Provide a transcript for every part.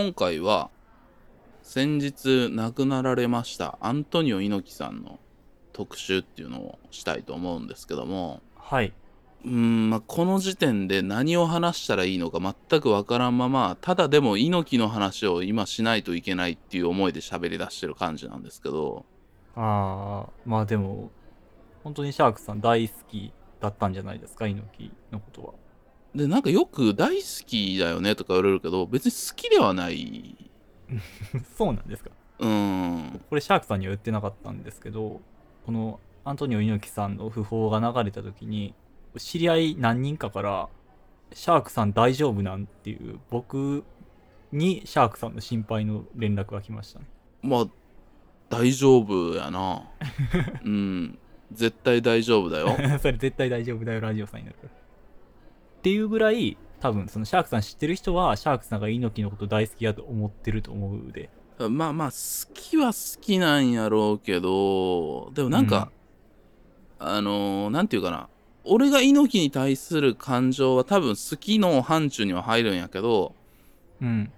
今回は先日亡くなられましたアントニオ猪木さんの特集っていうのをしたいと思うんですけどもはい。うーん、まあ、この時点で何を話したらいいのか全くわからんままただでも猪木の話を今しないといけないっていう思いで喋り出してる感じなんですけどああ、まあでも、本当にシャークさん大好きだったんじゃないですか、猪木のことは。でなんかよく大好きだよねとか言われるけど別に好きではない そうなんですか。うーんこれシャークさんには言ってなかったんですけど、このアントニオ猪木さんの訃報が流れた時に、知り合い何人かから、シャークさん大丈夫なんっていう、僕にシャークさんの心配の連絡が来ましたね。まあ大丈夫やな うん絶対大丈夫だよ それ絶対大丈夫だよ、ラジオさんになるから。っていうぐらい、多分そのシャークさん知ってる人は、シャークさんが猪木のこと大好きやと思ってると思うで。まあまあ好きは好きなんやろうけどでもなんか、あのーなんていうかな俺が猪木に対する感情は多分好きの範疇には入るんやけどうん。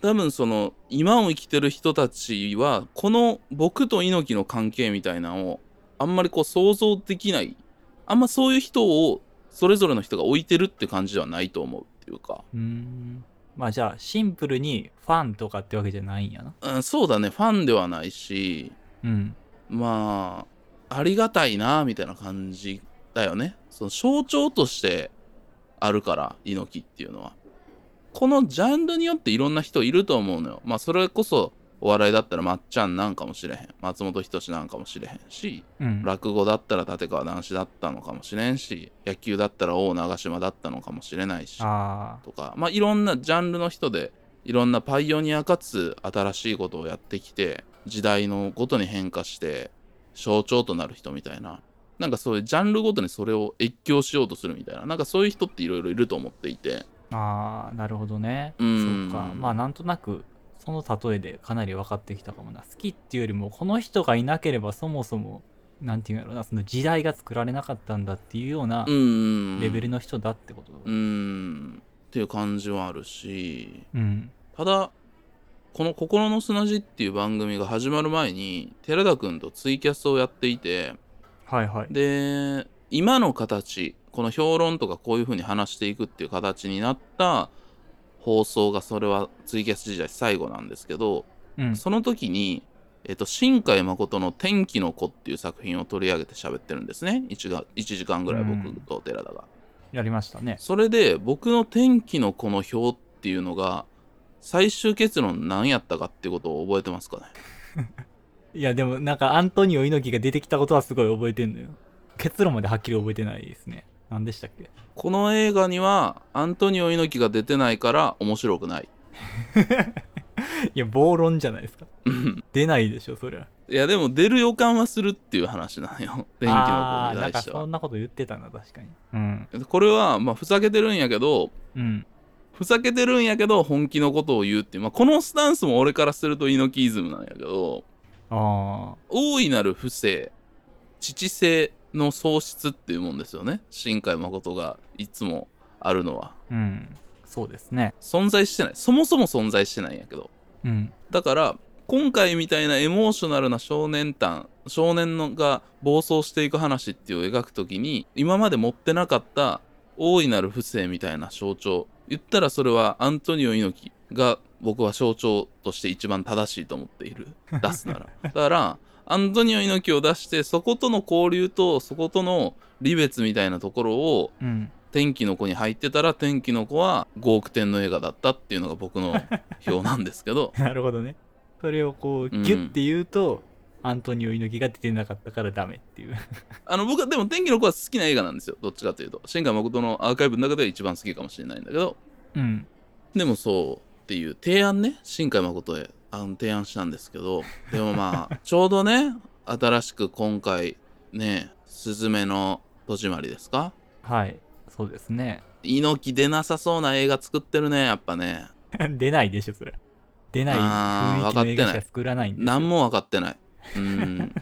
多分その今を生きてる人たちはこの僕と猪木の関係みたいなのをあんまりこう想像できないあんまそういう人をそれぞれの人が置いてるって感じではないと思うっていうか、うーん。まあじゃあ、シンプルにファンとかってわけじゃないんやな。うん、そうだねファンではないしうん。まあありがたいなみたいな感じだよねその象徴としてあるから猪木っていうのはこのジャンルによっていろんな人いると思うのよまあそれこそお笑いだったらまっちゃんなんかもしれへん松本人志なんかもしれへんしうん。落語だったら立川談志だったのかもしれんし野球だったら王長島だったのかもしれないし。とかまあいろんなジャンルの人でいろんなパイオニアかつ新しいことをやってきて時代のごとに変化して象徴となる人みたいななんかそういうジャンルごとにそれを越境しようとするみたいななんかそういう人っていろいろいると思っていてああ、なるほどね。うんそうか。まあなんとなく、その例えでかなり分かってきたかもな。好きっていうよりも、この人がいなければそもそも、なんていうんやろな、その時代が作られなかったんだっていうようなうんレベルの人だってこと。うんっていう感じはあるしうん。ただこの「心の砂地」っていう番組が始まる前に寺田くんとツイキャスをやっていてはいはい。で今の形この評論とかこういう風に話していくっていう形になった放送がそれはツイキャス時代最後なんですけど、うん。その時に、えっと、新海誠の「天気の子」っていう作品を取り上げて喋ってるんですね 1, が1時間ぐらい僕と寺田が。やりましたね。それで僕の「天気の子」の表っていうのが最終結論何やったかっていうことを覚えてますかね？いや、でもなんかアントニオ猪木が出てきたことはすごい覚えてんのよ。結論まではっきり覚えてないですね。何でしたっけ？この映画にはアントニオ猪木が出てないから面白くない。いや、暴論じゃないですか。出ないでしょ、そりゃ。いやでも出る予感はするっていう話なんよ 天気の子にあーなんか対してはそんなこと言ってたな、確かに。うん。これはまあふざけてるんやけどうん。ふざけてるんやけど本気のことを言うっていう、まあ、このスタンスも俺からすると猪木イズムなんやけどあ大いなる不正父性の喪失っていうもんですよね新海誠がいつもあるのはあ。うん。そうですね。存在してないそもそも存在してないんやけどうん。だから今回みたいなエモーショナルな少年譚少年のが暴走していく話っていうのを描くときに今まで持ってなかった大いなる不正みたいな象徴言ったらそれはアントニオ猪木が僕は象徴として一番正しいと思っている出すなら だからアントニオ猪木を出してそことの交流とそことの離別みたいなところをうん。天気の子に入ってたら天気の子は5億点の映画だったっていうのが僕の 表なんですけどなるほどね。それをこう、うんギュッて言うと、アントニオ猪木が出てなかったからダメっていう。あの僕はでも天気の子は好きな映画なんですよどっちかというと新海誠のアーカイブの中では一番好きかもしれないんだけどうん。でもそうっていう提案ね新海誠へあの提案したんですけどでもまあちょうどね新しく今回ね「すずめの戸締まり」ですか？はい。そうですね。猪木出なさそうな映画作ってるねやっぱね 出ないでしょ、それ。出ない雰囲気の映画しか作らないんで何も分かってないうん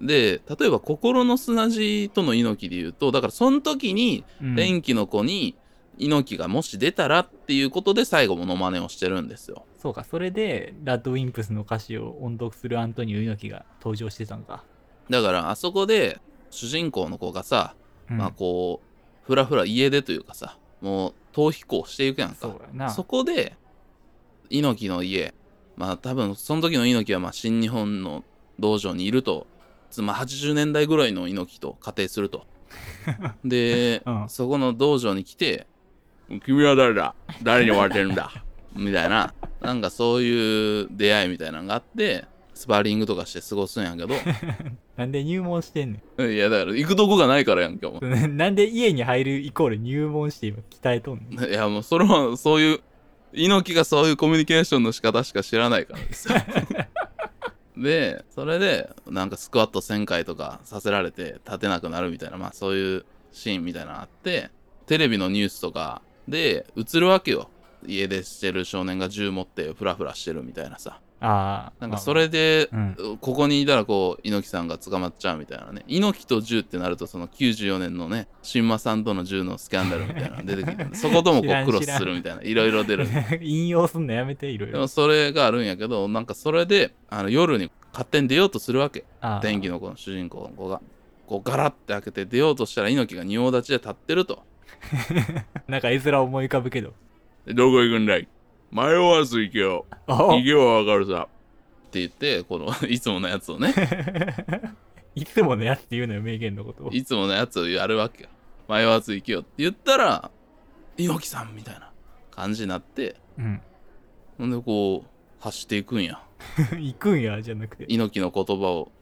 で例えば「心の砂地」との猪木で言うとだからその時にうん天気の子に猪木がもし出たらっていうことで最後モノマネをしてるんですよ。そうか、それで、ラッドウィンプスの歌詞を音読するアントニオ猪木が登場してたのか。だからあそこで主人公の子がさ、うん。まあこうふらふら家出というかさもう逃避行していくやんか。そこで猪木の家まあ多分その時の猪木はまあ新日本の道場にいるとつまあ80年代ぐらいの猪木と仮定すると。で、うん。そこの道場に来て「君は誰だ？誰に追われてるんだ」みたいな。なんかそういう出会いみたいなのがあってスパーリングとかして過ごすんやけど。なんで入門してんねいやだから行くとこがないからやんけお前ん。なんで家に入るイコール入門して今鍛えとんの？いやもうそれはそういう猪木がそういうコミュニケーションの仕方しか知らないからですよ。でそれでなんかスクワット1000回とかさせられて立てなくなるみたいなまあそういうシーンみたいなのあってテレビのニュースとかで映るわけよ。家出してる少年が銃持ってフラフラしてるみたいなさ。ああ。なんかそれで、うん。ここにいたらこう猪木さんが捕まっちゃうみたいなね。猪木と銃ってなるとその94年のね新馬さんとの銃のスキャンダルみたいなの出てきて そこともこうクロスするみたいな。いろいろ出る。引用すんのやめて、いろいろでも。それがあるんやけどなんかそれであの夜に勝手に出ようとするわけ。ああ天気の子の主人公の子が。こうガラッて開けて出ようとしたら猪木が仁王立ちで立ってると なんか絵面思い浮かぶけど。でどこ行くんだい？迷わず行けよあ行けばわかるさって言ってこの いつものやつをね いつものやつって言うのよ、名言のことを。いつものやつをやるわけよ。迷わず行けよって言ったら、猪木さんみたいな感じになって、うん。ほんでこう、走っていくんや。行くんや、じゃなくて。猪木の言葉を、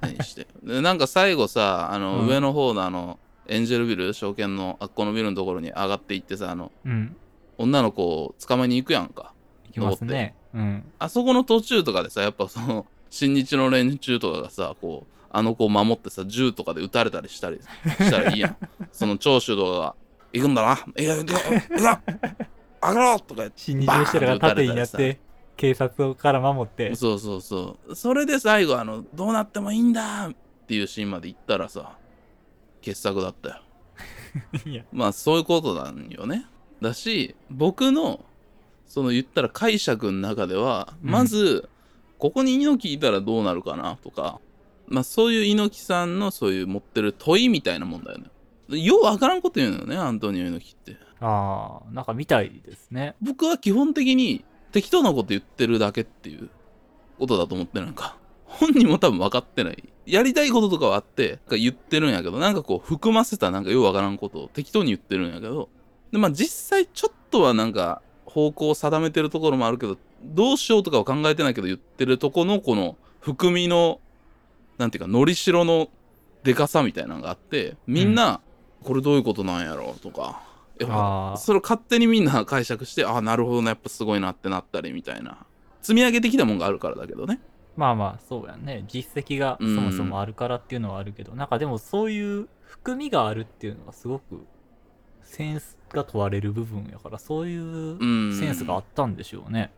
何して。で、なんか最後さ、あの、うん上の方のあの、エンジェルビル、証券のあっこのビルのところに上がっていってさ、あの、うん。女の子を捕まえに行くやんか。行きますね。うん。あそこの途中とかでさ、やっぱその、新日の連中とかがさ、こう、あの子を守ってさ、銃とかで撃たれたりしたりしたらいいやん。その長州とかが、行くんだな、行くよ、行くよ、行くよ、上がろうとか 新日の人らが盾になって、警察から守って。そうそうそう。それで最後、あの、どうなってもいいんだっていうシーンまで行ったらさ、傑作だったよ。いや、まあ、そういうことなんよね。だし、僕の、その言ったら解釈の中では、うんまず、ここに猪木いたらどうなるかなとか、まあそういう猪木さんのそういう持ってる問いみたいなもんだよね。ようわからんこと言うのよね、アントニオ猪木って。ああ、なんか見たいですね。僕は基本的に適当なこと言ってるだけっていうことだと思ってるなんか。本人も多分分かってない。やりたいこととかはあって、言ってるんやけど、なんかこう含ませたなんかようわからんことを適当に言ってるんやけど、で、まあ実際ちょっとはなんか方向を定めてるところもあるけど、どうしようとかは考えてないけど言ってるとこのこの含みの、なんていうか、のりしろのでかさみたいなのがあって、みんな、これどういうことなんやろうとか、やそれを勝手にみんな解釈して、ああ、なるほどね、やっぱすごいなってなったりみたいな。積み上げてきたもんがあるからだけどね。まあまあ、そうやね。実績がそもそもあるからっていうのはあるけど、なんかでもそういう含みがあるっていうのがすごくセンスが問われる部分やから、そういううん。センスがあったんでしょうね。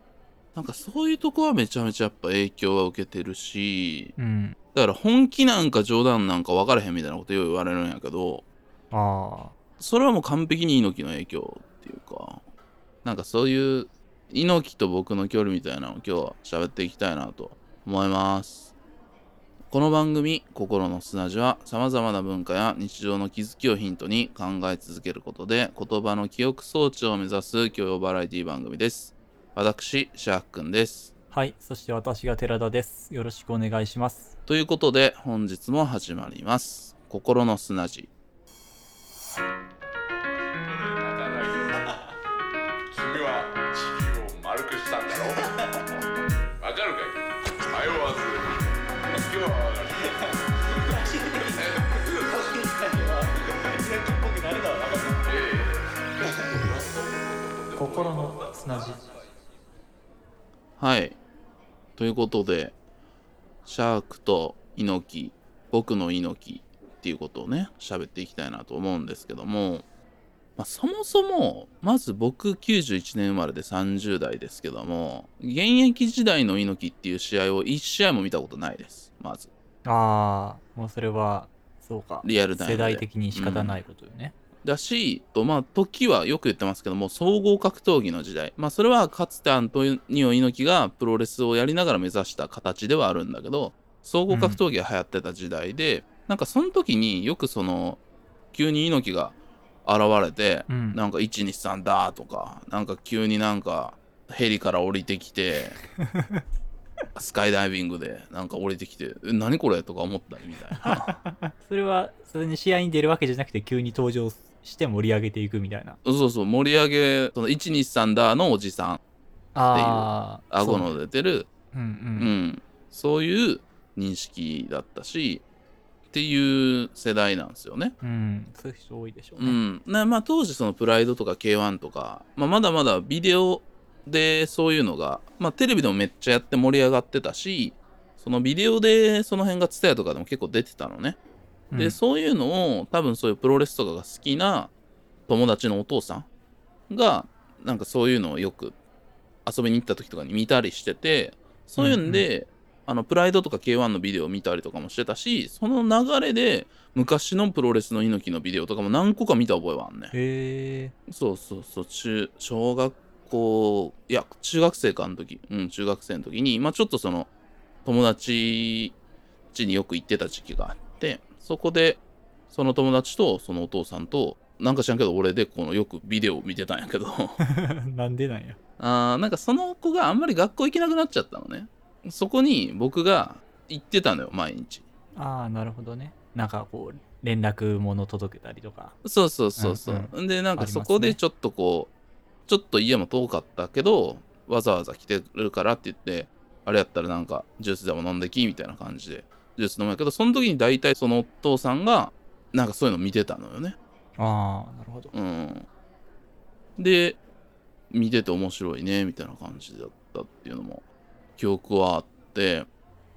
なんかそういうとこはめちゃめちゃやっぱ影響は受けてるし、うん。だから本気なんか冗談なんか分からへんみたいなことよう言われるんやけど、あそれはもう完璧に猪木の影響っていうか、なんかそういう猪木と僕の距離みたいなのを今日は喋っていきたいなと思います。この番組「心の砂地」はさまざまな文化や日常の気づきをヒントに考え続けることで言葉の記憶装置を目指す教養バラエティ番組です。私、シャークくんです。あ。はい。そして私が寺田です。よろしくお願いします。ということで本日も始まります。心の砂地。心の砂地。はい。ということで、シャークと猪木、僕の猪木っていうことをね、喋っていきたいなと思うんですけども、まあ、そもそも、まず僕91年生まれで30代ですけども、現役時代の猪木っていう試合を1試合も見たことないです。まず。ああ、もうそれは、そうか。リアルタイムで。世代的に仕方ないことよね。だし、とまあ、時はよく言ってますけども、総合格闘技の時代。まあ、それはかつてアントニオ猪木がプロレスをやりながら目指した形ではあるんだけど、総合格闘技が流行ってた時代で、なんかその時によくその、急に猪木が現れて、うんなんか123だとか、なんか急になんかヘリから降りてきて、スカイダイビングでなんか降りてきて、え何これとか思ったりみたいな。それはそれに試合に出るわけじゃなくて急に登場して盛り上げていくみたいな。そうそう、盛り上げ、その123だのおじさん、ああ顎の出てる、うんううん。ん、そういう認識だったし、っていう世代なんですよね。うん。そういう人多いでしょうね、うん。なまあ当時そのプライドとか K1 とか、まあ、まだまだビデオでそういうのが、まあテレビでもめっちゃやって盛り上がってたし、そのビデオでその辺が TSUTAYA とかでも結構出てたのね。で、うん。そういうのを多分そういうプロレスとかが好きな友達のお父さんがなんかそういうのをよく遊びに行った時とかに見たりしててそういうんで、あのプライドとか K1 のビデオを見たりとかもしてたしその流れで昔のプロレスの猪木のビデオとかも何個か見た覚えはあんねへえ。そうそうそう。中小学校いや中学生かの時。うん中学生の時にまあちょっとその友達家によく行ってた時期があってそこでその友達とそのお父さんとなんか知らんけど俺でこのよくビデオを見てたんやけど。なんでなんや？あーなんかその子があんまり学校行けなくなっちゃったのね。そこに僕が行ってたのよ毎日。ああなるほどね。なんかこう連絡物届けたりとか。そうそうそうそう、うんでなんかそこでちょっとこうちょっと家も遠かったけどわざわざ来てるからって言ってあれやったらなんかジュースでも飲んできみたいな感じでジュース飲むんやけどその時に大体そのお父さんがなんかそういうの見てたのよね。ああなるほど。うん。で見てて面白いねみたいな感じだったっていうのも記憶はあって。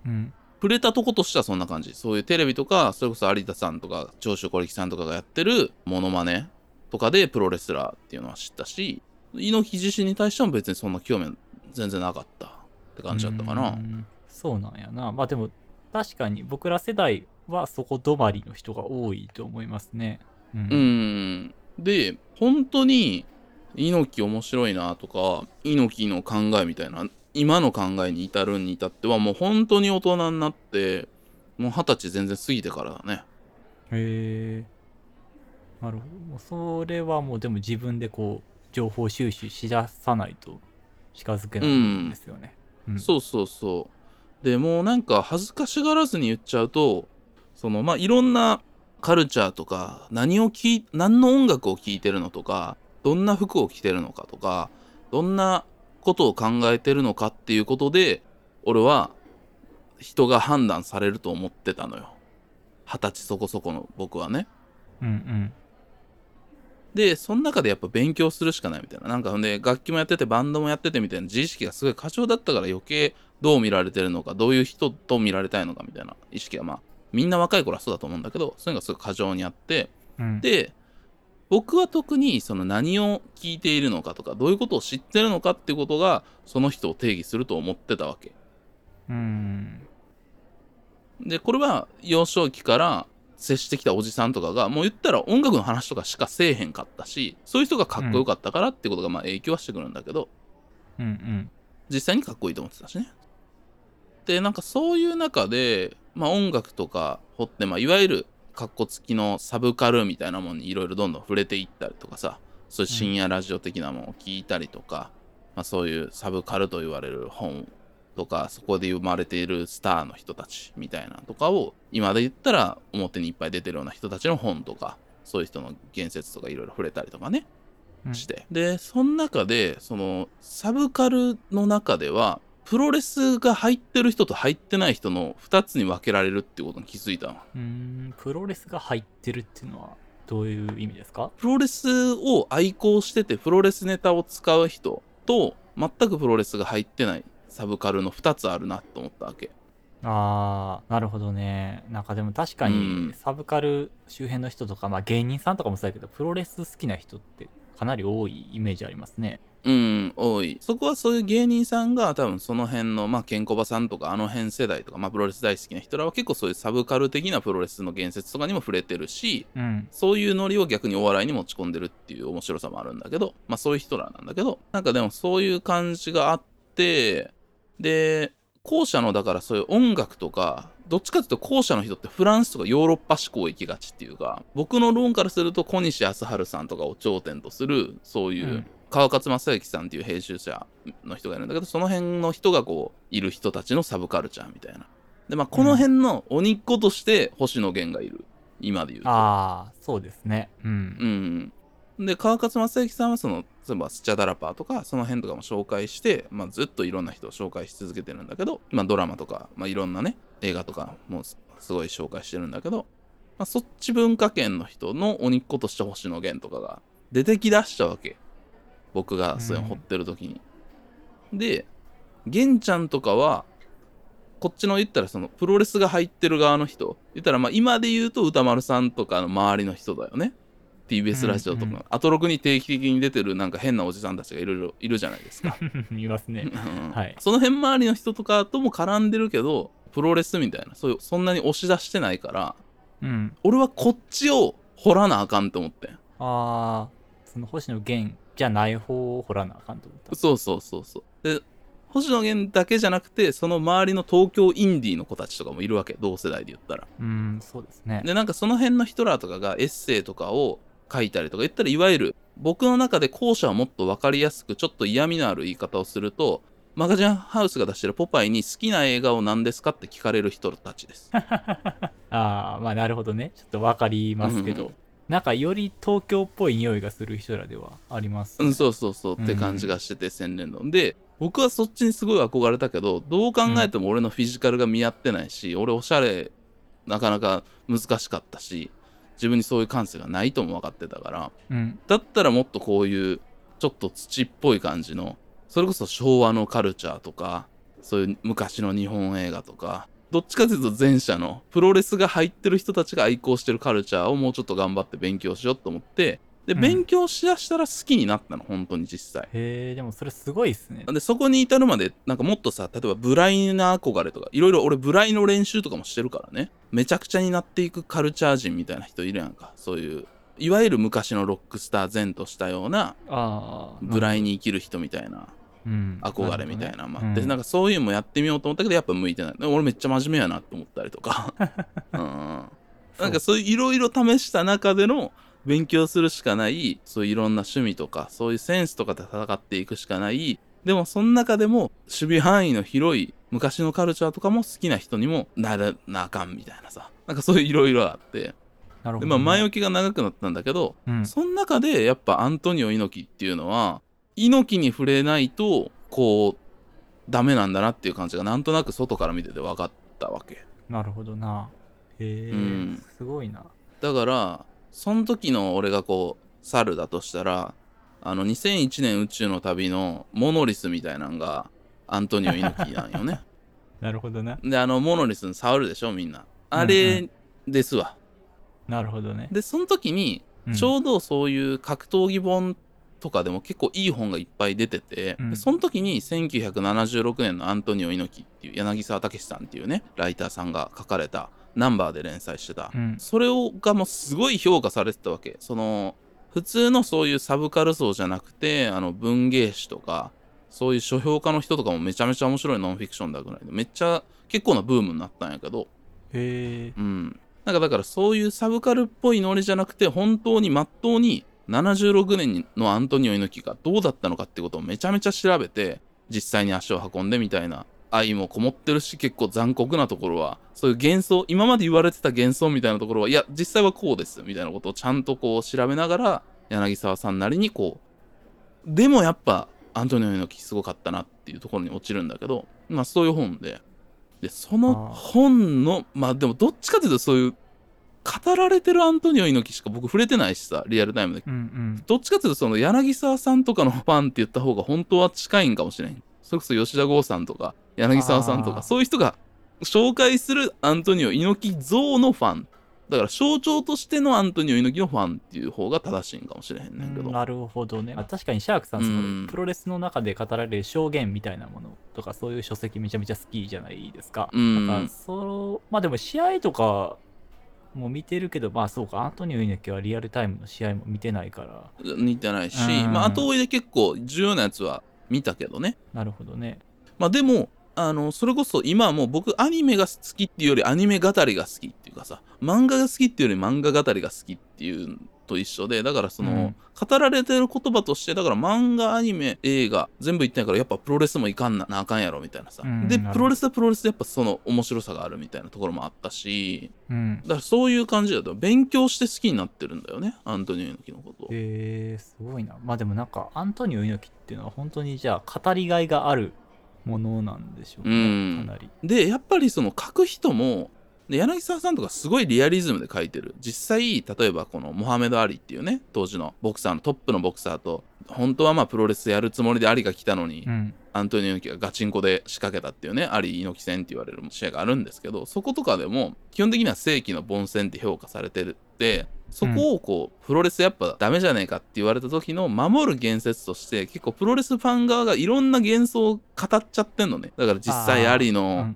うん。触れたとことしてはそんな感じ。そういうテレビとかそれこそ有田さんとか長州小力さんとかがやってるモノマネとかでプロレスラーっていうのは知ったし猪木自身に対しても別にそんな興味全然なかったって感じだったかうな。ん。そうなんやな。まあでも確かに僕ら世代はそこ止まりの人が多いと思いますね。ううん。ん。で、本当に猪木面白いなとか、猪木の考えみたいな、今の考えに至るに至ってはもう本当に大人になって、もう二十歳全然過ぎてからだね。へえなるほど。それはもうでも自分でこう情報収集しださないと近づけないん。ですよね、うん。そうそうそう。でもうなんか恥ずかしがらずに言っちゃうと、そのまあいろんなカルチャーとか、何を聞い、何の音楽を聴いてるのとか、どんな服を着てるのかとか、どんなことを考えてるのかっていうことで、俺は人が判断されると思ってたのよ。二十歳そこそこの僕はね。うんうんで、その中でやっぱ勉強するしかないみたいな。なんかほんで、楽器もやってて、バンドもやっててみたいな自意識がすごい過剰だったから余計どう見られてるのか、どういう人と見られたいのかみたいな意識がまあ、みんな若い頃はそうだと思うんだけど、そういうのがすごい過剰にあって、うんで、僕は特にその何を聞いているのかとか、どういうことを知ってるのかっていうことが、その人を定義すると思ってたわけ。うんで、これは幼少期から接してきたおじさんとかが、もう言ったら音楽の話とかしかせえへんかったし、そういう人がかっこよかったからってことがまあ影響はしてくるんだけど、うんうん実際にかっこいいと思ってたしね。で、なんかそういう中で、まあ音楽とか掘って、まあいわゆるカッコ付きのサブカルみたいなもんにいろいろどんどん触れていったりとかさ、そういう深夜ラジオ的なものを聞いたりとか、まあそういうサブカルと言われる本とか、そこで生まれているスターの人たちみたいなとかを、今で言ったら表にいっぱい出てるような人たちの本とか、そういう人の言説とかいろいろ触れたりとかね。うんして、でその中でそのサブカルの中ではプロレスが入ってる人と入ってない人の2つに分けられるってことに気づいたの。うーんプロレスが入ってるっていうのはどういう意味ですか？プロレスを愛好しててプロレスネタを使う人と全くプロレスが入ってないサブカルの2つあるなと思ったわけ。あーなるほどね。なんかでも確かうん。にサブカル周辺の人とか、まあ芸人さんとかもそうやけどプロレス好きな人ってかなり多いイメージありますねうん、多い。そこはそういう芸人さんが多分その辺の、まあ、ケンコバさんとかあの辺世代とか、まあ、プロレス大好きな人らは結構そういうサブカル的なプロレスの言説とかにも触れてるし、うん。そういうノリを逆にお笑いに持ち込んでるっていう面白さもあるんだけど、まあそういう人らなんだけど、なんかでもそういう感じがあって、で、後者のだからそういう音楽とか、どっちかっていうと後者の人ってフランスとかヨーロッパ志向行きがちっていうか、僕の論からすると小西康晴さんとかを頂点とする、そういう、うん川勝正幸さんっていう編集者の人がいるんだけど、その辺の人がこう、いる人たちのサブカルチャーみたいな。で、まあこの辺の鬼っ子として星野源がいる。今で言うと。ああ、そうですね。うん。うん。で、川勝正幸さんはその、例えばスチャダラパーとか、その辺とかも紹介して、まあ、ずっといろんな人を紹介し続けてるんだけど、まあ、ドラマとか、まあ、いろんなね、映画とかもすすごい紹介してるんだけど、まあ、そっち文化圏の人の鬼っ子として星野源とかが出てきだしたわけ。僕がそういうの掘ってる時に。で、源ちゃんとかは、こっちの言ったらそのプロレスが入ってる側の人。言ったらまあ今で言うと歌丸さんとかの周りの人だよね。TBS ラジオとか、うんうん。アトロクに定期的に出てるなんか変なおじさんたちがいろいろいるじゃないですか、いますね。うん。はい。その辺周りの人とかとも絡んでるけどプロレスみたいな。そういうそんなに押し出してないからうん。俺はこっちを掘らなあかんって思ってん。ああ、その星野源じゃない方を掘らなあかんと思った。そうそうそうそうで星野源だけじゃなくてその周りの東京インディーの子たちとかもいるわけ同世代で言ったらうん、そうですね。でなんかその辺の人らとかがエッセイとかを書いたりとか言ったらいわゆる僕の中で後者はもっと分かりやすくちょっと嫌味のある言い方をするとマガジンハウスが出してるポパイに好きな映画を何ですかって聞かれる人たちです。ああ、まあなるほどね。ちょっとわかりますけど、うんなんかより東京っぽい匂いがする人らではあります。うん、そうそうそうって感じがしてて、洗練の。で、僕はそっちにすごい憧れたけど、どう考えても俺のフィジカルが見合ってないし、俺おしゃれなかなか難しかったし、自分にそういう感性がないとも分かってたから、うん。だったらもっとこういうちょっと土っぽい感じのそれこそ昭和のカルチャーとかそういう昔の日本映画とかどっちかというと前者のプロレスが入ってる人たちが愛好してるカルチャーをもうちょっと頑張って勉強しようと思ってでうん。勉強しだしたら好きになったの本当に実際。へえ、でもそれすごいっすね。でそこに至るまでなんかもっとさ例えばブライな憧れとかいろいろ俺ブライの練習とかもしてるからね。めちゃくちゃになっていくカルチャー人みたいな人いるやんか。そういういわゆる昔のロックスター前としたような。ブライに生きる人みたいな。うん、憧れみたいなのもあ。って、うん。なんかそういうのもやってみようと思ったけどやっぱ向いてないで俺めっちゃ真面目やなって思ったりとか、うん、なんかそういういろいろ試した中での勉強するしかないそういういろんな趣味とかそういうセンスとかで戦っていくしかない。でもその中でも守備範囲の広い昔のカルチャーとかも好きな人にもならなあかんみたいなさ。なんかそういういろいろあって。なるほど、ね。でまあ前置きが長くなったんだけどうん、その中でやっぱアントニオ猪木っていうのは猪木に触れないとこうダメなんだなっていう感じがなんとなく外から見てて分かったわけなるほどな。へえ、うんすごいな。だからその時の俺がこう猿だとしたらあの2001年宇宙の旅のモノリスみたいなのがアントニオ猪木なんよね なるほどな。であのモノリスに触るでしょみんなあれですわ、なるほどね。でその時にうんちょうどそういう格闘技本とかでも結構いい本がいっぱい出てて、うん。でその時に1976年のアントニオ猪木っていう柳沢武さんっていうねライターさんが書かれたナンバーで連載してた、うん。それをがもうすごい評価されてたわけ。その普通のそういうサブカル層じゃなくてあの文芸誌とかそういう書評家の人とかもめちゃめちゃ面白いノンフィクションだぐらいでめっちゃ結構なブームになったんやけど。へえ、うん。なんかだからそういうサブカルっぽいノリじゃなくて、本当にまっとうに76年のアントニオ猪木がどうだったのかってことをめちゃめちゃ調べて、実際に足を運んでみたいな愛もこもってるし、結構残酷なところは、そういう幻想、今まで言われてた幻想みたいなところは、いや、実際はこうです、みたいなことをちゃんとこう調べながら、柳沢さんなりにこう、でもやっぱアントニオ猪木すごかったなっていうところに落ちるんだけど、まあそういう本で、で、その本の、まあでもどっちかというとそういう、語られてるアントニオ猪木しか僕触れてないしさ、リアルタイムで。うんうん。どっちかというとその柳沢さんとかのファンって言った方が本当は近いんかもしれん。それこそ吉田剛さんとか柳沢さんとか、そういう人が紹介するアントニオ猪木像のファンだから象徴としてのアントニオ猪木のファンっていう方が正しいんかもしれへんねんけど。なるほどね。あ確かにシャークさん、そうんのプロレスの中で語られる証言みたいなものとか、そういう書籍めちゃめちゃ好きじゃないですか。うんなんか、そまあでも試合とかも見てるけど、まあそうか、アントニオ猪木はリアルタイムの試合も見てないから、似てないし、うんまあ後追いで結構重要なやつは見たけどね。なるほどね。まあでも、あの、それこそ今はもう僕アニメが好きっていうよりアニメ語りが好きっていうかさ、漫画が好きっていうより漫画語りが好きっていうのと一緒で、だからその、うん語られてる言葉として、だから漫画、アニメ、映画、全部言ってないからやっぱプロレスもいかんななあかんやろみたいなさ。で、うんなるほどプロレスはプロレスでやっぱその面白さがあるみたいなところもあったし、うん。だからそういう感じだと勉強して好きになってるんだよね、アントニオ猪木のことを。えー、すごいな。まあでもなんか、アントニオ猪木っていうのは本当にじゃあ、語りがいがあるものなんでしょううね。んかなり。でやっぱりその書く人もで柳沢さんとかすごいリアリズムで書いてる実際例えばこのモハメド・アリっていうね当時のボクサーのトップのボクサーと本当はまあプロレスやるつもりでアリが来たのに、うん。アントニオ猪木がガチンコで仕掛けたっていうねアリ猪木戦って言われる試合があるんですけどそことかでも基本的には正規の凡戦って評価されてるってそこをこう、プロレスやっぱダメじゃねえかって言われた時の守る言説として結構プロレスファン側がいろんな幻想を語っちゃってんのねだから実際アリうの。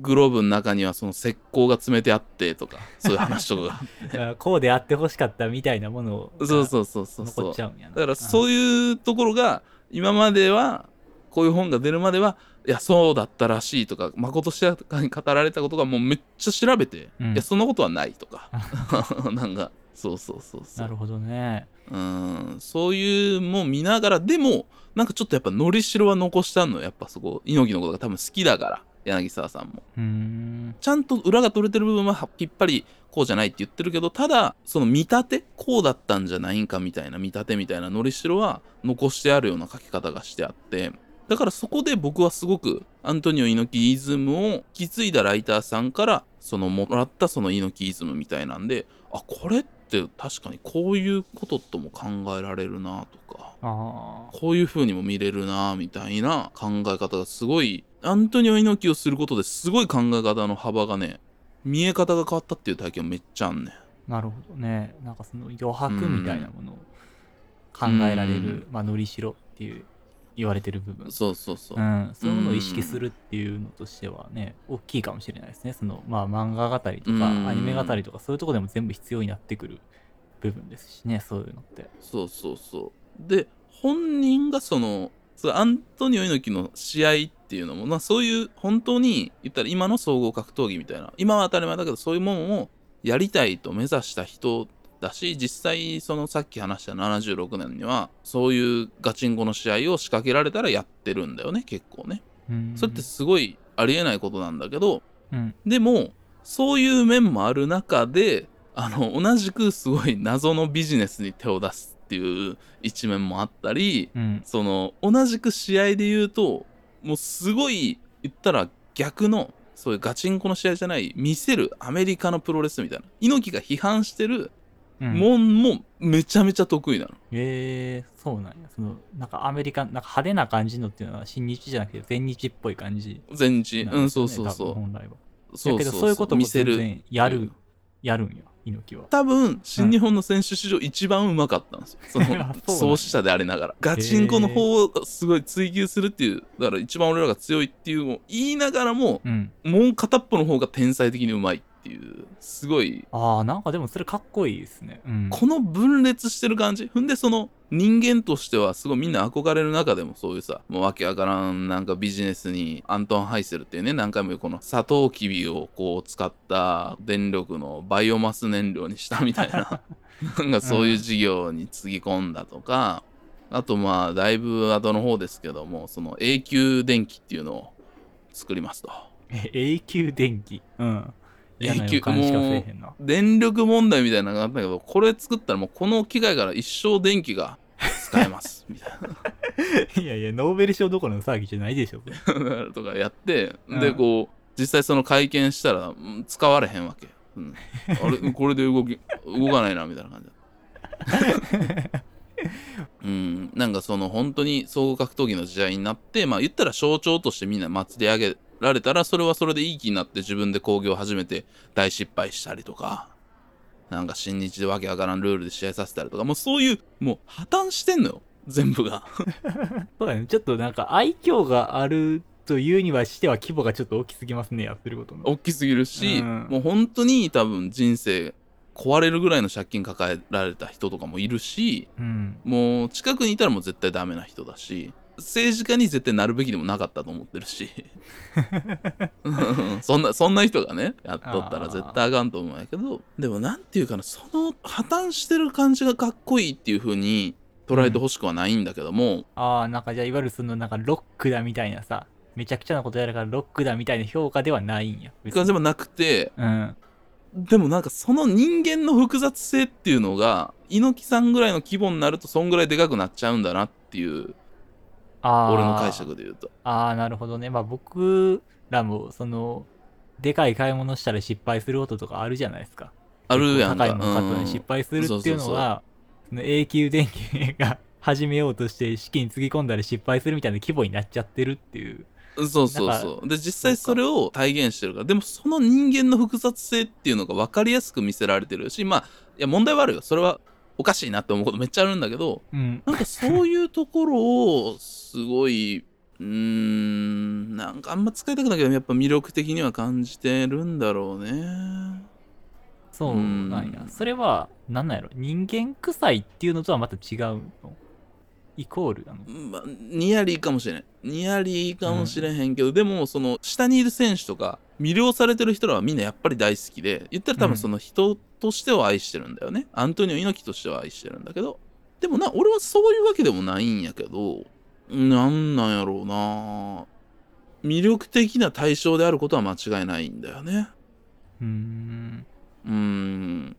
グローブの中にはその石膏が詰めてあってとかそういう話とかが こうであってほしかったみたいなものをそうそうそうそうそう残っちゃうんやな。だからそういうところが今まではこういう本が出るまではいやそうだったらしいとかまことしやかに語られたことがもうめっちゃ調べて、うん。いやそんなことはないとか。なんかそうそうそうそう。なるほどね。うん。そういうもん見ながらでもなんかちょっとやっぱのりしろは残したのやっぱそこ猪木のことが多分好きだから柳沢さんも。ん。ちゃんと裏が取れてる部分はきっぱりこうじゃないって言ってるけどただその見立てこうだったんじゃないんかみたいな見立てみたいなのりしろは残してあるような書き方がしてあってだからそこで僕はすごくアントニオ猪木イズムを引き継いだライターさんからそのもらったその猪木イズムみたいなんであこれって確かにこういうこととも考えられるなとか。こういう風にも見れるなみたいな考え方がすごいアントニオ猪木をすることですごい考え方の幅がね見え方が変わったっていう体験めっちゃあんねなるほどね。なんかその余白みたいなものを考えられる、まあ、のりしろっていう言われてる部分。そうそうそう、うん、そういうものを意識するっていうのとしてはね、大きいかもしれないですね。その、まあ、漫画語りとか、うんアニメ語りとか、そういうとこでも全部必要になってくる部分ですしね、そういうのって。そうそうそうで本人がそのそうアントニオ猪木の試合っていうのも、まあ、そういう本当に言ったら今の総合格闘技みたいな今は当たり前だけどそういうものをやりたいと目指した人だし実際そのさっき話した76年にはそういうガチンコの試合を仕掛けられたらやってるんだよね結構ねうん。それってすごいありえないことなんだけどうん。でもそういう面もある中であの同じくすごい謎のビジネスに手を出すっていう一面もあったりうん。その同じく試合で言うともうすごい言ったら逆のそういうガチンコの試合じゃない見せるアメリカのプロレスみたいな猪木が批判してるうんもんもめちゃめちゃ得意なの。えー、そうなんや。その、なんかアメリカン、なんか派手な感じのっていうのは、新日じゃなくて、全日っぽい感じ全日、うんそうそうそう本来は。そうだけど、そういうことも見せる全然やるうん、やるんや、猪木は。多分新日本の選手史上一番うまかったんですよ。その 創始者でありながら。ガチンコの方をすごい追求するっていう、だから一番俺らが強いっていうのを言いながらも、うん。もう片っぽの方が天才的にうまいっていう、すごい、ああ、なんかでもそれかっこいいですね。うん。この分裂してる感じ？ふんでその人間としてはすごいみんな憧れる中でもそういうさ、もうわけわからんなんかビジネスにアントン・ハイセルっていうね、何回も言うこのサトウキビをこう使った電力のバイオマス燃料にしたみたいな、なんかそういう事業につぎ込んだとか、あとまあだいぶ後の方ですけども、その永久電気っていうのを作りますと。え永久電気？うん。永久予感しかせえへんな。電力問題みたいなのがあったけど、これ作ったらもうこの機械から一生電気が使えます、みたいいやいや、ノーベル賞どころの騒ぎじゃないでしょ。とかやって、うんで、こう、実際その会見したらうん使われへんわけ。うん、あれ、これで動き、動かないな、みたいな感じだ。うん、なんかその本当に総合格闘技の時代になって、まあ言ったら象徴としてみんな祭り上げられたら、それはそれでいい気になって自分で興行を始めて大失敗したりとか、なんか新日でわけわからんルールで試合させたりとかもうそういうもう破綻してんのよ全部が そうだね。ちょっとなんか愛嬌があるというにはしては規模がちょっと大きすぎますね、やってることの。大きすぎるし、うんもう本当に多分人生壊れるぐらいの借金抱えられた人とかもいるしうん。もう近くにいたらもう絶対ダメな人だし政治家に絶対なるべきでもなかったと思ってるし。うん。そんなそんな人がねやっとったら絶対あかんと思うんやけど。でもなんていうかなその破綻してる感じがかっこいいっていう風に捉えてほしくはないんだけども、ああ、なんかじゃあいわゆるそのなんかロックだみたいなさ、めちゃくちゃなことやるからロックだみたいな評価ではないんや。感じもなくてうん。でもなんかその人間の複雑性っていうのが猪木さんぐらいの規模になるとそんぐらいでかくなっちゃうんだなっていう俺の解釈で言うとああ、なるほどね。まあ僕らも、その、でかい買い物したら失敗する音とかあるじゃないですか。あるやんか高いもの買ったのに失敗するっていうのは、その永久電気が始めようとして資金つぎ込んだら失敗するみたいな規模になっちゃってるっていう。うんそうそうそうで実際それを体現してるからでもその人間の複雑性っていうのが分かりやすく見せられてるしまあいや問題はあるよそれはおかしいなって思うことめっちゃあるんだけどうん。なんかそういうところをすごいうーんなんかあんま使いたくないけどやっぱ魅力的には感じてるんだろうねそうなんや。それは、なんなんやろ？人間臭いっていうのとはまた違うの？イコールなの？まあ、ニヤリーかもしれない。ニヤリーかもしれへんけど、でも、その、下にいる選手とか、魅了されてる人らはみんなやっぱり大好きで、言ったら多うん分その人としては愛してるんだよね。アントニオ猪木としては愛してるんだけど、でもな、俺はそういうわけでもないんやけど、なんなんやろうな魅力的な対象であることは間違いないんだよね。うーん。うーん。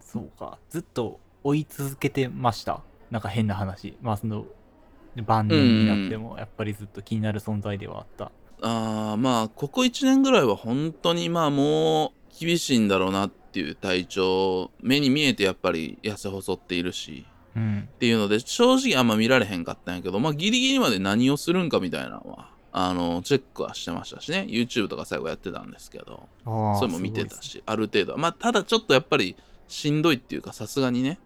そうか。ずっと追い続けてました。なんか変な話。まあその、晩年になってもやっぱりずっと気になる存在ではあった。あーまあここ1年ぐらいは本当にまあもう厳しいんだろうなっていう体調目に見えてやっぱり痩せ細っているしうん。っていうので正直あんま見られへんかったんやけどまあギリギリまで何をするんかみたいなのはあのチェックはしてましたしね YouTube とか最後やってたんですけどそれも見てたしある程度はまあただちょっとやっぱりしんどいっていうかさすがにね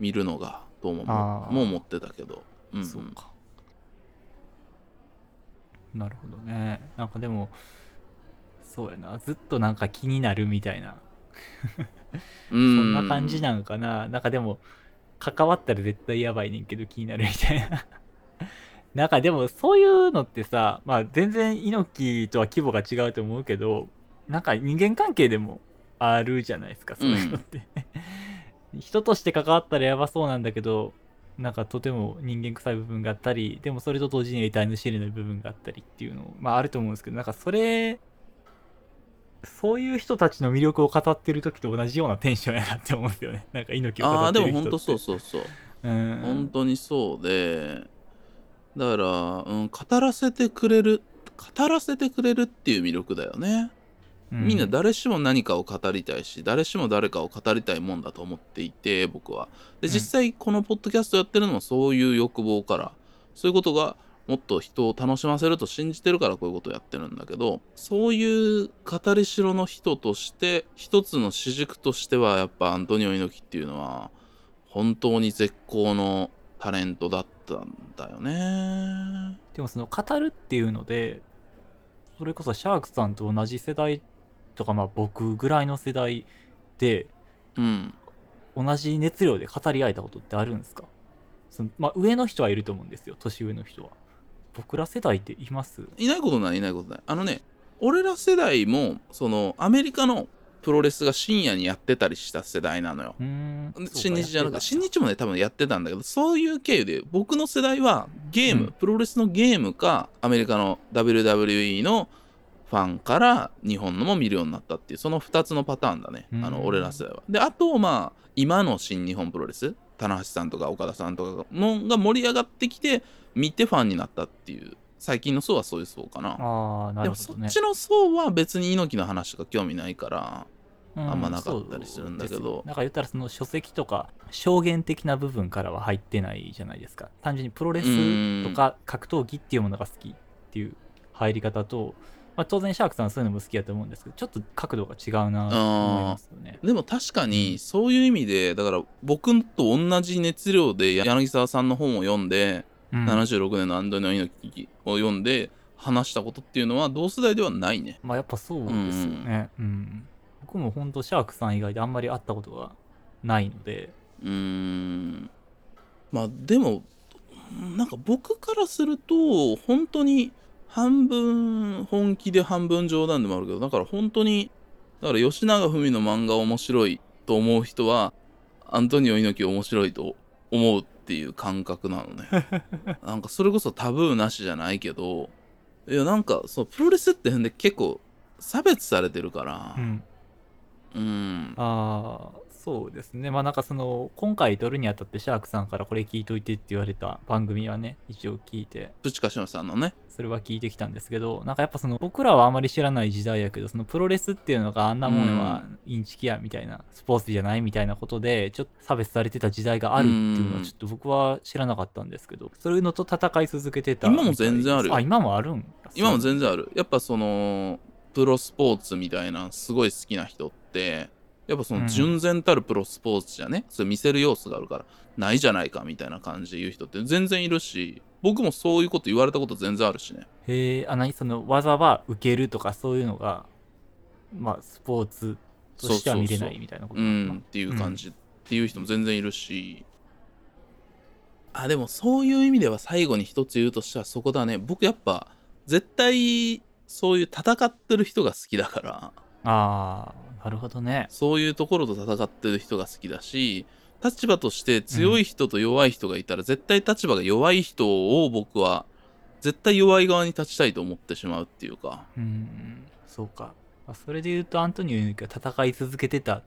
見るのがともあーもう思ってたけどうん、うん、そうか。なるほどね。なんかでも、そうやな。ずっとなんか気になるみたいな。そ そんな感じなんかな。なんかでも、関わったら絶対やばいねんけど気になるみたいな。なんかでもそういうのってさ、まあ全然猪木とは規模が違うと思うけど、なんか人間関係でもあるじゃないですか、そういうのって。人として関わったらやばそうなんだけど、なんかとても人間臭い部分があったり、でもそれと同時に得体の知れない部分があったりっていうの、まああると思うんですけど、なんかそれ、そういう人たちの魅力を語ってる時と同じようなテンションやなって思うんですよね。なんか猪木を語ああってる人って。でも本当そうそうそううん。本当にそうでだから、うん、語らせてくれる語らせてくれるっていう魅力だよね、うみんな誰しも何かを語りたいし誰しも誰かを語りたいもんだと思っていて僕はでうん実際このポッドキャストやってるのもそういう欲望からそういうことがもっと人を楽しませると信じてるからこういうことをやってるんだけどそういう語りしろの人として一つの主軸としてはやっぱアントニオ猪木っていうのは本当に絶好のタレントだったんだよね。でもその語るっていうので、それこそシャークさんと同じ世代とか、まあ僕ぐらいの世代で、うん。同じ熱量で語り合えたことってあるんですか？そのまあ上の人はいると思うんですよ、年上の人は。僕ら世代っています？いないことないいないことない。あのね、俺ら世代も、その、アメリカのプロレスが深夜にやってたりした世代なのよ。新日じゃなくて、新日日もね、多分やってたんだけど、そういう経由で、僕の世代はゲーム、うんプロレスのゲームか、アメリカの WWE のファンから日本のも見るようになったっていう、その2つのパターンだね。あうんの、俺ら世代は。で、あと、まあ、今の新日本プロレス、棚橋さんとか岡田さんとかのが盛り上がってきて、見てファンになったっていう、最近の層はそういう層かな。ああ、なでるほどね。もそっちの層は別に猪木の話とか興味ないから、うあんまなかったりするんだけどそうですよなんか言ったらその書籍とか証言的な部分からは入ってないじゃないですか単純にプロレスとか格闘技っていうものが好きっていう入り方とまあ、当然シャークさんはそういうのも好きだと思うんですけどちょっと角度が違うなと思いますよね。でも確かにそういう意味でだから僕と同じ熱量で柳沢さんの本を読んで、うん。76年のアンドニオ猪木を読んで話したことっていうのは同世代ではないね。まあやっぱそうですよね。うん。僕も本当シャークさん以外であんまり会ったことがないので、うーん。まあでもなんか僕からすると本当に半分本気で半分冗談でもあるけどだから本当にだから吉永文の漫画面白いと思う人はアントニオ猪木面白いと思うっていう感覚なのね。なんかそれこそタブーなしじゃないけどいやなんかそうプロレスってんで結構差別されてるから。うん、うん。ああそうですね。まあなんかその今回撮るにあたってシャークさんからこれ聞いといてって言われた番組はね一応聞いて。プチカシマさんのね。それは聞いてきたんですけどなんかやっぱその僕らはあまり知らない時代やけどそのプロレスっていうのがあんなもんはインチキやみたいなスポーツじゃないみたいなことでちょっと差別されてた時代があるっていうのはちょっと僕は知らなかったんですけどそういうのと戦い続けてた今も全然あるよ。あ今もあるん今も全然ある。やっぱそのプロスポーツみたいなすごい好きな人ってやっぱその純然たるプロスポーツじゃね、それ見せる要素があるからないじゃないかみたいな感じで言う人って全然いるし僕もそういうこと言われたこと全然あるしね。へえあ何その技は受けるとかそういうのがまあスポーツとしては見れないみたいなことうんっていう感じ。っていう人も全然いるし、あでもそういう意味では最後に一つ言うとしたらそこだね。僕やっぱ絶対そういう戦ってる人が好きだから。ああなるほどね。そういうところと戦ってる人が好きだし立場として強い人と弱い人がいたら、絶対立場が弱い人を僕は絶対弱い側に立ちたいと思ってしまうっていうか。うんそうか。あそれで言うとアントニオ猪木が戦い続けてた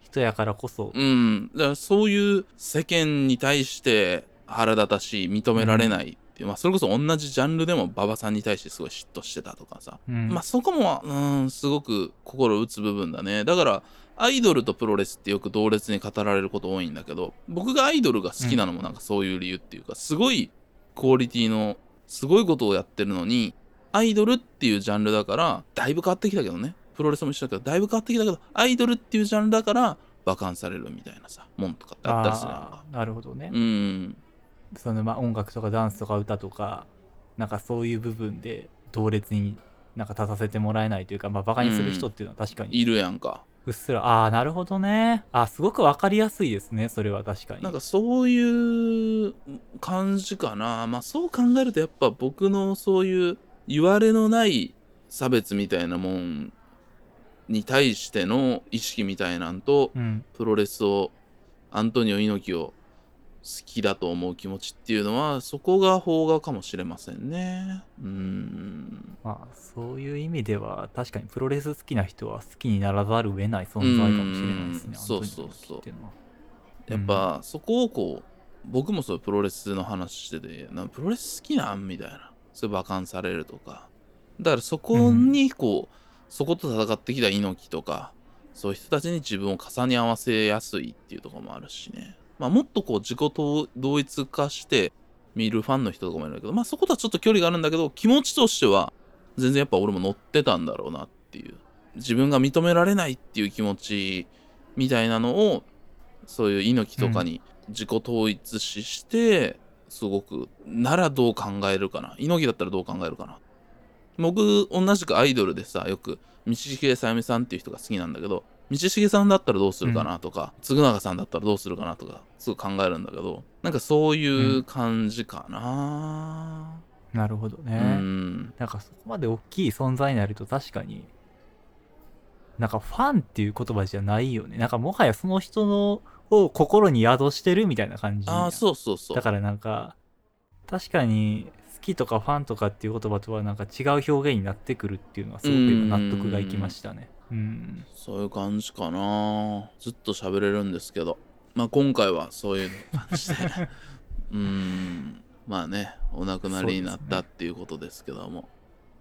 人やからこそ。うん。だからそういう世間に対して腹立たしい認められないっていう、まあそれこそ同じジャンルでも馬場さんに対してすごい嫉妬してたとかさ、うん。まあそこもうんすごく心打つ部分だね。だからアイドルとプロレスってよく同列に語られること多いんだけど僕がアイドルが好きなのもなんかそういう理由っていうか、すごいクオリティのすごいことをやってるのにアイドルっていうジャンルだからだいぶ変わってきたけどね。プロレスも一緒だけどだいぶ変わってきたけどアイドルっていうジャンルだから馬鹿にされるみたいなさもんとかってあったりするなるほどね、うんそのまあ音楽とかダンスとか歌とかなんかそういう部分で同列になんか立たせてもらえないというかまあバカにする人っていうのは確かに。いるやんか。うっすら、ああなるほどね。あすごくわかりやすいですねそれは。確かに。なんかそういう感じかな。まあそう考えるとやっぱ僕のそういう言われのない差別みたいなもんに対しての意識みたいなんとうん。プロレスをアントニオ猪木を好きだと思う気持ちっていうのはそこが邦画かもしれませんね。うん。まあそういう意味では確かにプロレス好きな人は好きにならざるを得ない存在かもしれないですねそうそうそう。やっぱそこをこう僕もそういうプロレスの話しててなプロレス好きなんみたいな。そういう馬鹿にされるとか。だからそこにこう、そこと戦ってきた猪木とかそういう人たちに自分を重ね合わせやすいっていうところもあるしねまあもっとこう自己同一化して見るファンの人とかもいるんだけどまあそことはちょっと距離があるんだけど気持ちとしては全然やっぱ俺も乗ってたんだろうなっていう。自分が認められないっていう気持ちみたいなのをそういう猪木とかに自己統一しして、すごくならどう考えるかな。猪木だったらどう考えるかな。僕同じくアイドルでさよく道重さゆみさんっていう人が好きなんだけど道重さんだったらどうするかなとか、嗣永さんだったらどうするかなとかすごい考えるんだけどなんかそういう感じかな。なるほどね、うん。なんかそこまで大きい存在になると確かになんかファンっていう言葉じゃないよね。なんかもはやその人のを心に宿してるみたいな感じ。ああそうそうそう。だからなんか確かに好きとかファンとかっていう言葉とはなんか違う表現になってくるっていうのはすごく今納得がいきましたねうん。そういう感じかな。ずっと喋れるんですけど。まあ今回はそういう感じでうーん。まあねお亡くなりになったっていうことですけども、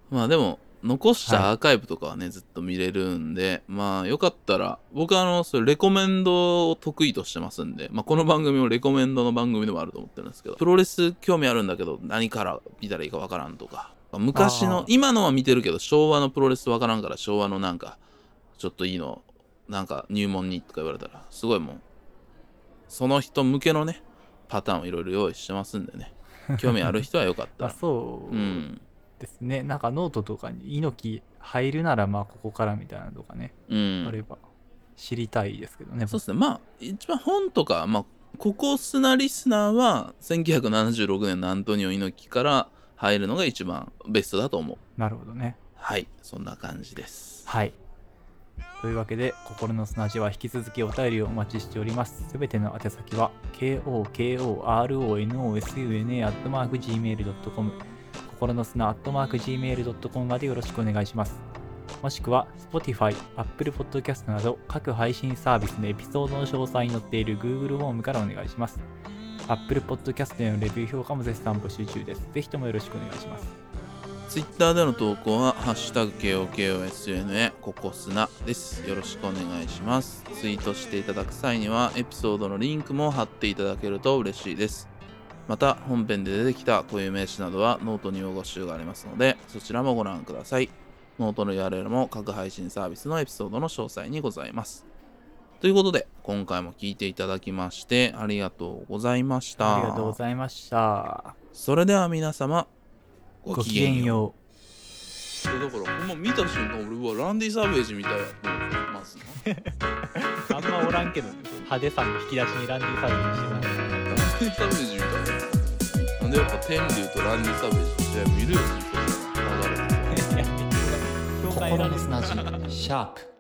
まあでも残したアーカイブとかはね、ずっと見れるんでまあよかったら僕はあのそういうレコメンドを得意としてますんで、まあ、この番組もレコメンドの番組でもあると思ってるんですけどプロレス興味あるんだけど何から見たらいいかわからんとか。昔の今のは見てるけど昭和のプロレスわからんから昭和のなんかちょっといいのなんか入門にとか言われたらすごいもうその人向けのねパターンをいろいろ用意してますんでね。興味ある人はよかったそううんですね、なんかノートとかに猪木入るならまあここからみたいなのとかね、うん。あれば知りたいですけどね。そうですねまあ一番本とかまあココスナリスナーは1976年のアントニオ猪木から入るのが一番ベストだと思う。なるほどね。はいそんな感じです。はいというわけで心の砂地は引き続きお便りをお待ちしておりますすべての宛先は KOKORONOSUNA.gmail.com 心の砂 .gmail.com までよろしくお願いしますもしくは Spotify、Apple Podcast など各配信サービスのエピソードの詳細に載っている Google フォームからお願いします。Apple Podcast へのレビュー評価も絶賛募集中です。ぜひともよろしくお願いします。ツイッターでの投稿は、ハッシュタグ KOKOSUNA ココスナです。よろしくお願いします。ツイートしていただく際には、エピソードのリンクも貼っていただけると嬉しいです。また、本編で出てきた固有名詞などはノートに用語集がありますので、そちらもご覧ください。ノートの URL も各配信サービスのエピソードの詳細にございます。ということで、今回も聞いていただきまして、ありがとうございました。ありがとうございました。それでは皆様、ごきげんよう。う。だから、ほんま見た瞬間、俺はランディ・サーベージみたいやと思ってますな。あんまおらんけどね。派手さの引き出しにランディサービスしてない。ランディ・サーベージみたいな。なんでやっぱ天竜とランディ・サーベージの試合見るよ、流れて。心の砂地シャープ